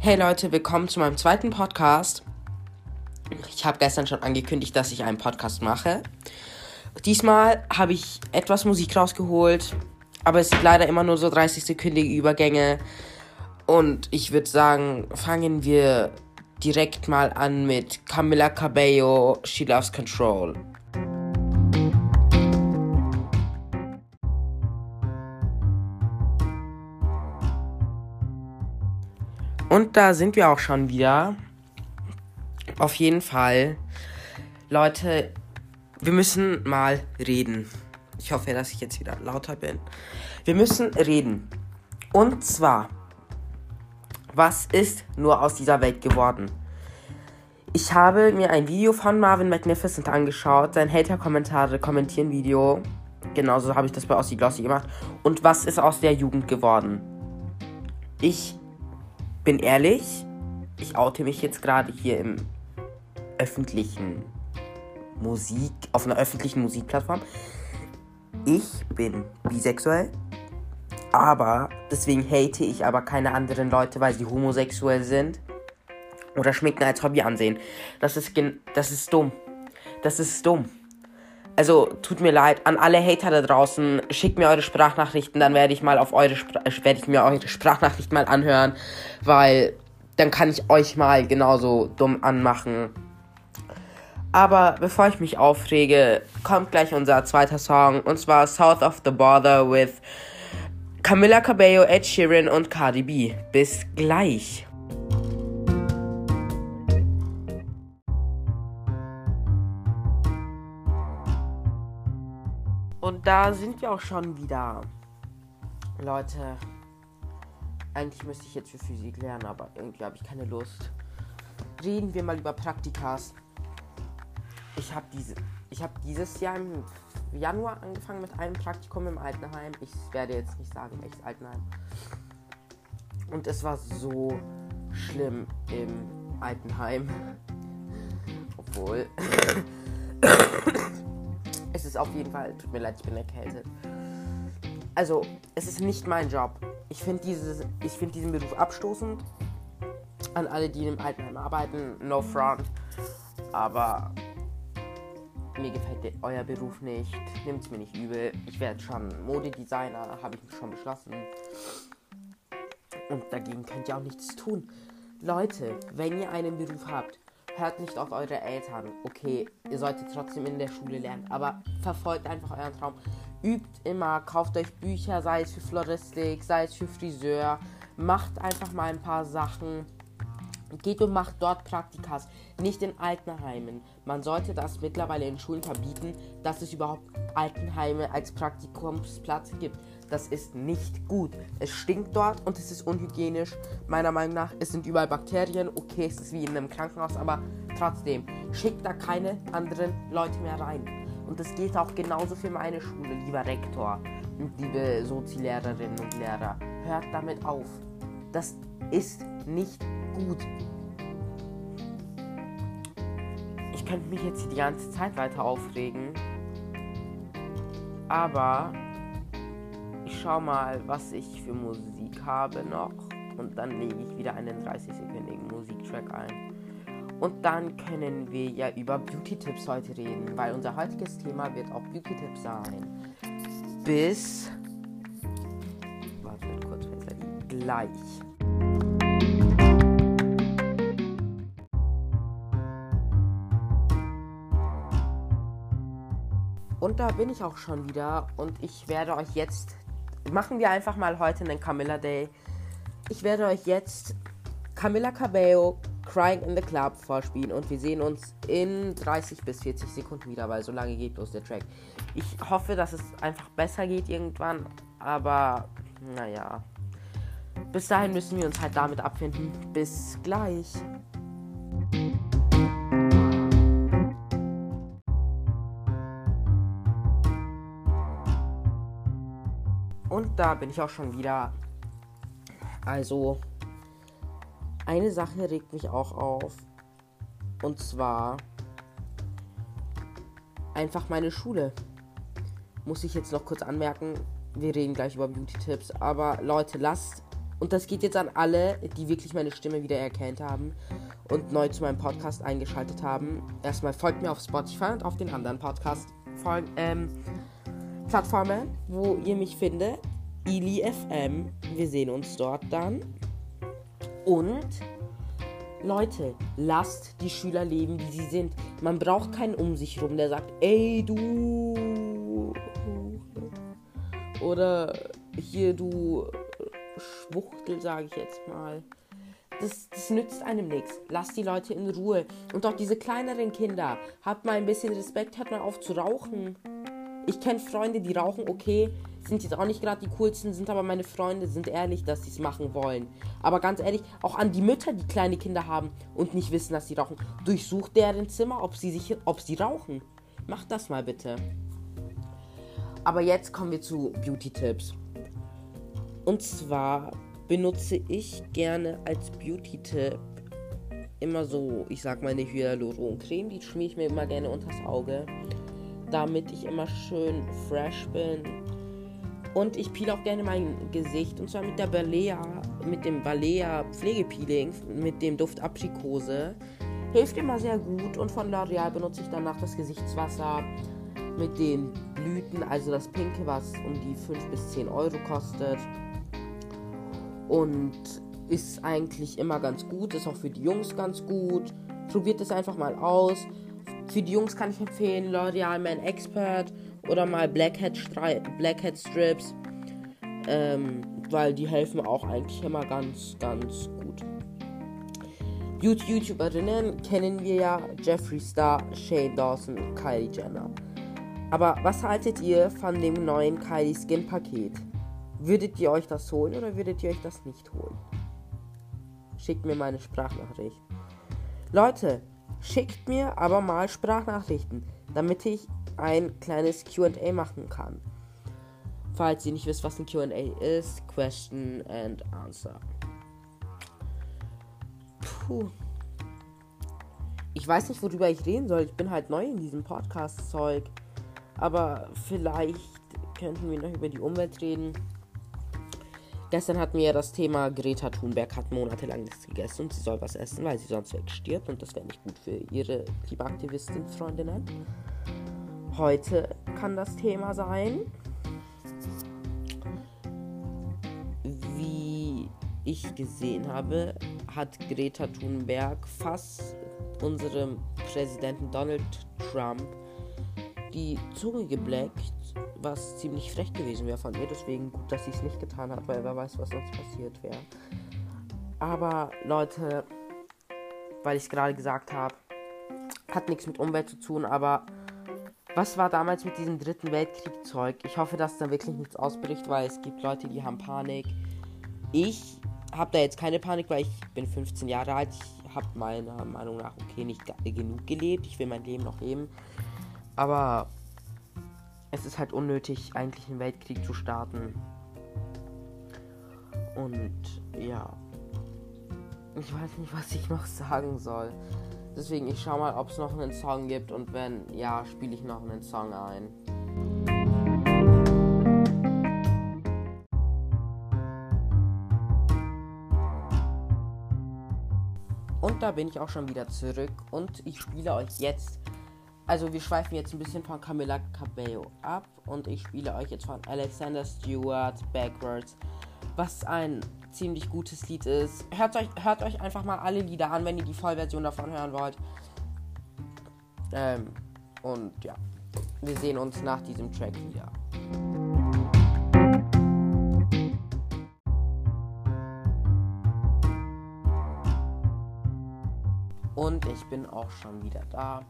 Hey Leute, willkommen zu meinem zweiten Podcast. Ich habe gestern schon angekündigt, dass ich einen Podcast mache. Diesmal habe ich etwas Musik rausgeholt, aber es sind leider immer nur so 30-sekündige Übergänge. Und ich würde sagen, fangen wir direkt mal an mit Camila Cabello, She Loves Control. Und da sind wir auch schon wieder. Auf jeden Fall. Leute, wir müssen mal reden. Ich hoffe, dass ich jetzt wieder lauter bin. Wir müssen reden. Und zwar, was ist nur aus dieser Welt geworden? Ich habe mir ein Video von Marvin Magnificent angeschaut, sein Hater-Kommentare kommentieren Video. Genauso habe ich das bei Aussie Glossy gemacht. Und was ist aus der Jugend geworden? Ich bin ehrlich, ich oute mich jetzt gerade hier im öffentlichen Musik, auf einer öffentlichen Musikplattform. Ich bin bisexuell, aber deswegen hate ich aber keine anderen Leute, weil sie homosexuell sind oder Schminken als Hobby ansehen. Das ist, das ist dumm. Das ist dumm. Also tut mir leid an alle Hater da draußen. Schickt mir eure Sprachnachrichten, dann werde ich mal auf eure Spra äh, werde ich mir eure Sprachnachricht mal anhören, weil dann kann ich euch mal genauso dumm anmachen. Aber bevor ich mich aufrege, kommt gleich unser zweiter Song und zwar South of the Border with Camilla Cabello, Ed Sheeran und Cardi B. Bis gleich. Da sind wir auch schon wieder. Leute, eigentlich müsste ich jetzt für Physik lernen, aber irgendwie habe ich keine Lust. Reden wir mal über Praktikas. Ich habe diese, habe dieses Jahr im Januar angefangen mit einem Praktikum im Altenheim. Ich werde jetzt nicht sagen, welches Altenheim. Und es war so schlimm im Altenheim. Obwohl. Es ist auf jeden Fall, tut mir leid, ich bin erkältet. Also, es ist nicht mein Job. Ich finde find diesen Beruf abstoßend. An alle, die im Altenheim arbeiten, no front. Aber mir gefällt euer Beruf nicht. Nehmt es mir nicht übel. Ich werde schon Modedesigner, habe ich schon beschlossen. Und dagegen könnt ihr auch nichts tun. Leute, wenn ihr einen Beruf habt, hört nicht auf eure Eltern. Okay, ihr solltet trotzdem in der Schule lernen, aber verfolgt einfach euren Traum. Übt immer, kauft euch Bücher, sei es für Floristik, sei es für Friseur. Macht einfach mal ein paar Sachen. Geht und macht dort Praktikas, nicht in Altenheimen. Man sollte das mittlerweile in Schulen verbieten, dass es überhaupt Altenheime als Praktikumsplatz gibt. Das ist nicht gut. Es stinkt dort und es ist unhygienisch. Meiner Meinung nach, es sind überall Bakterien. Okay, es ist wie in einem Krankenhaus, aber trotzdem, schickt da keine anderen Leute mehr rein. Und das geht auch genauso für meine Schule, lieber Rektor und liebe Sozilehrerinnen und Lehrer. Hört damit auf. Das ist nicht gut. Ich könnte mich jetzt die ganze Zeit weiter aufregen. Aber ich schau mal, was ich für Musik habe noch. Und dann lege ich wieder einen 30-sekündigen Musiktrack ein. Und dann können wir ja über Beauty-Tipps heute reden, weil unser heutiges Thema wird auch Beauty-Tipps sein. Bis. Gleich. Und da bin ich auch schon wieder und ich werde euch jetzt machen wir einfach mal heute einen Camilla Day. Ich werde euch jetzt Camilla Cabello Crying in the Club vorspielen und wir sehen uns in 30 bis 40 Sekunden wieder, weil so lange geht bloß der Track. Ich hoffe, dass es einfach besser geht irgendwann, aber naja. Bis dahin müssen wir uns halt damit abfinden. Bis gleich. Und da bin ich auch schon wieder. Also, eine Sache regt mich auch auf. Und zwar einfach meine Schule. Muss ich jetzt noch kurz anmerken. Wir reden gleich über Beauty-Tipps. Aber Leute, lasst Und das geht jetzt an alle, die wirklich meine Stimme wieder erkannt haben und neu zu meinem Podcast eingeschaltet haben. Erstmal folgt mir auf Spotify und auf den anderen Podcast-Plattformen, ähm, wo ihr mich findet. Ili FM. Wir sehen uns dort dann. Und Leute, lasst die Schüler leben, wie sie sind. Man braucht keinen um sich rum, der sagt, ey du. Oder hier du Schwuchtel, sage ich jetzt mal. Das, das nützt einem nichts. Lasst die Leute in Ruhe. Und auch diese kleineren Kinder, habt mal ein bisschen Respekt, hört mal auf zu rauchen. Ich kenne Freunde, die rauchen, okay, sind jetzt auch nicht gerade die coolsten, sind aber meine Freunde, sind ehrlich, dass sie es machen wollen. Aber ganz ehrlich, auch an die Mütter, die kleine Kinder haben und nicht wissen, dass sie rauchen, durchsucht deren Zimmer, ob sie sich, ob sie rauchen. Macht das mal bitte. Aber jetzt kommen wir zu Beauty-Tipps. Und zwar benutze ich gerne als Beauty-Tipp immer so, ich sag mal, eine Hyaluron-Creme. Die schmiere ich mir immer gerne unters Auge, damit ich immer schön fresh bin. Und ich peel auch gerne mein Gesicht und zwar mit der Balea, mit dem Balea Pflegepeeling, mit dem Duft Aprikose. Hilft immer sehr gut und von L'Oreal benutze ich danach das Gesichtswasser mit den Blüten, also das Pinke, was um die 5 bis 10 Euro kostet und ist eigentlich immer ganz gut, ist auch für die Jungs ganz gut. Probiert es einfach mal aus. Für die Jungs kann ich empfehlen L'Oreal Man Expert oder mal Blackhead, Blackhead Strips, ähm, weil die helfen auch eigentlich immer ganz, ganz gut. YouTuberinnen kennen wir ja Jeffree Star, Shane Dawson, Kylie Jenner. Aber was haltet ihr von dem neuen Kylie Skin Paket? Würdet ihr euch das holen oder würdet ihr euch das nicht holen? Schickt mir meine Sprachnachricht. Leute, schickt mir aber mal Sprachnachrichten, damit ich ein kleines QA machen kann. Falls ihr nicht wisst, was ein QA ist, Question and Answer. Puh. Ich weiß nicht, worüber ich reden soll. Ich bin halt neu in diesem Podcast-Zeug. Aber vielleicht könnten wir noch über die Umwelt reden. Gestern hatten wir ja das Thema, Greta Thunberg hat monatelang nichts gegessen und sie soll was essen, weil sie sonst wegstirbt und das wäre nicht gut für ihre Klimaaktivistin-Freundinnen. Heute kann das Thema sein, wie ich gesehen habe, hat Greta Thunberg fast unserem Präsidenten Donald Trump die Zunge gebleckt was ziemlich frech gewesen wäre von ihr. Deswegen gut, dass sie es nicht getan hat, weil wer weiß, was sonst passiert wäre. Aber Leute, weil ich es gerade gesagt habe, hat nichts mit Umwelt zu tun, aber was war damals mit diesem dritten Weltkriegzeug? Ich hoffe, dass da wirklich nichts ausbricht, weil es gibt Leute, die haben Panik. Ich habe da jetzt keine Panik, weil ich bin 15 Jahre alt. Ich habe meiner Meinung nach okay nicht genug gelebt. Ich will mein Leben noch leben. Aber es ist halt unnötig, eigentlich einen Weltkrieg zu starten. Und ja. Ich weiß nicht, was ich noch sagen soll. Deswegen, ich schau mal, ob es noch einen Song gibt. Und wenn ja, spiele ich noch einen Song ein. Und da bin ich auch schon wieder zurück. Und ich spiele euch jetzt also wir schweifen jetzt ein bisschen von Camilla Cabello ab und ich spiele euch jetzt von Alexander Stewart Backwards, was ein ziemlich gutes Lied ist. Hört euch, hört euch einfach mal alle Lieder an, wenn ihr die Vollversion davon hören wollt. Ähm, und ja, wir sehen uns nach diesem Track wieder. Und ich bin auch schon wieder da.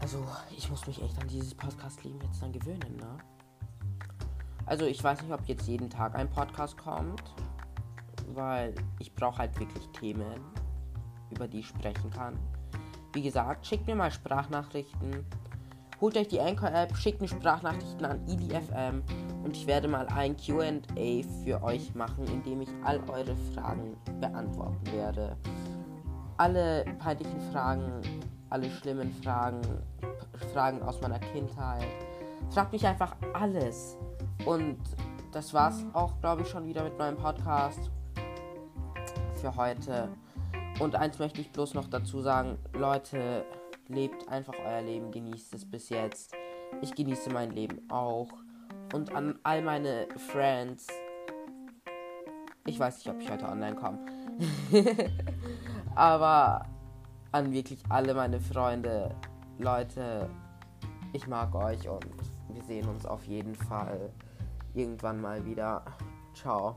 Also, ich muss mich echt an dieses Podcast-Leben jetzt dann gewöhnen, ne? Also, ich weiß nicht, ob jetzt jeden Tag ein Podcast kommt, weil ich brauche halt wirklich Themen, über die ich sprechen kann. Wie gesagt, schickt mir mal Sprachnachrichten. Holt euch die Anchor-App, schickt mir Sprachnachrichten an EDFM und ich werde mal ein QA für euch machen, in dem ich all eure Fragen beantworten werde. Alle peinlichen Fragen alle schlimmen Fragen, Fragen aus meiner Kindheit. Fragt mich einfach alles. Und das war's auch, glaube ich, schon wieder mit meinem Podcast für heute. Und eins möchte ich bloß noch dazu sagen, Leute, lebt einfach euer Leben, genießt es bis jetzt. Ich genieße mein Leben auch. Und an all meine Friends, ich weiß nicht, ob ich heute online komme. Aber an wirklich alle meine Freunde, Leute, ich mag euch und wir sehen uns auf jeden Fall irgendwann mal wieder. Ciao.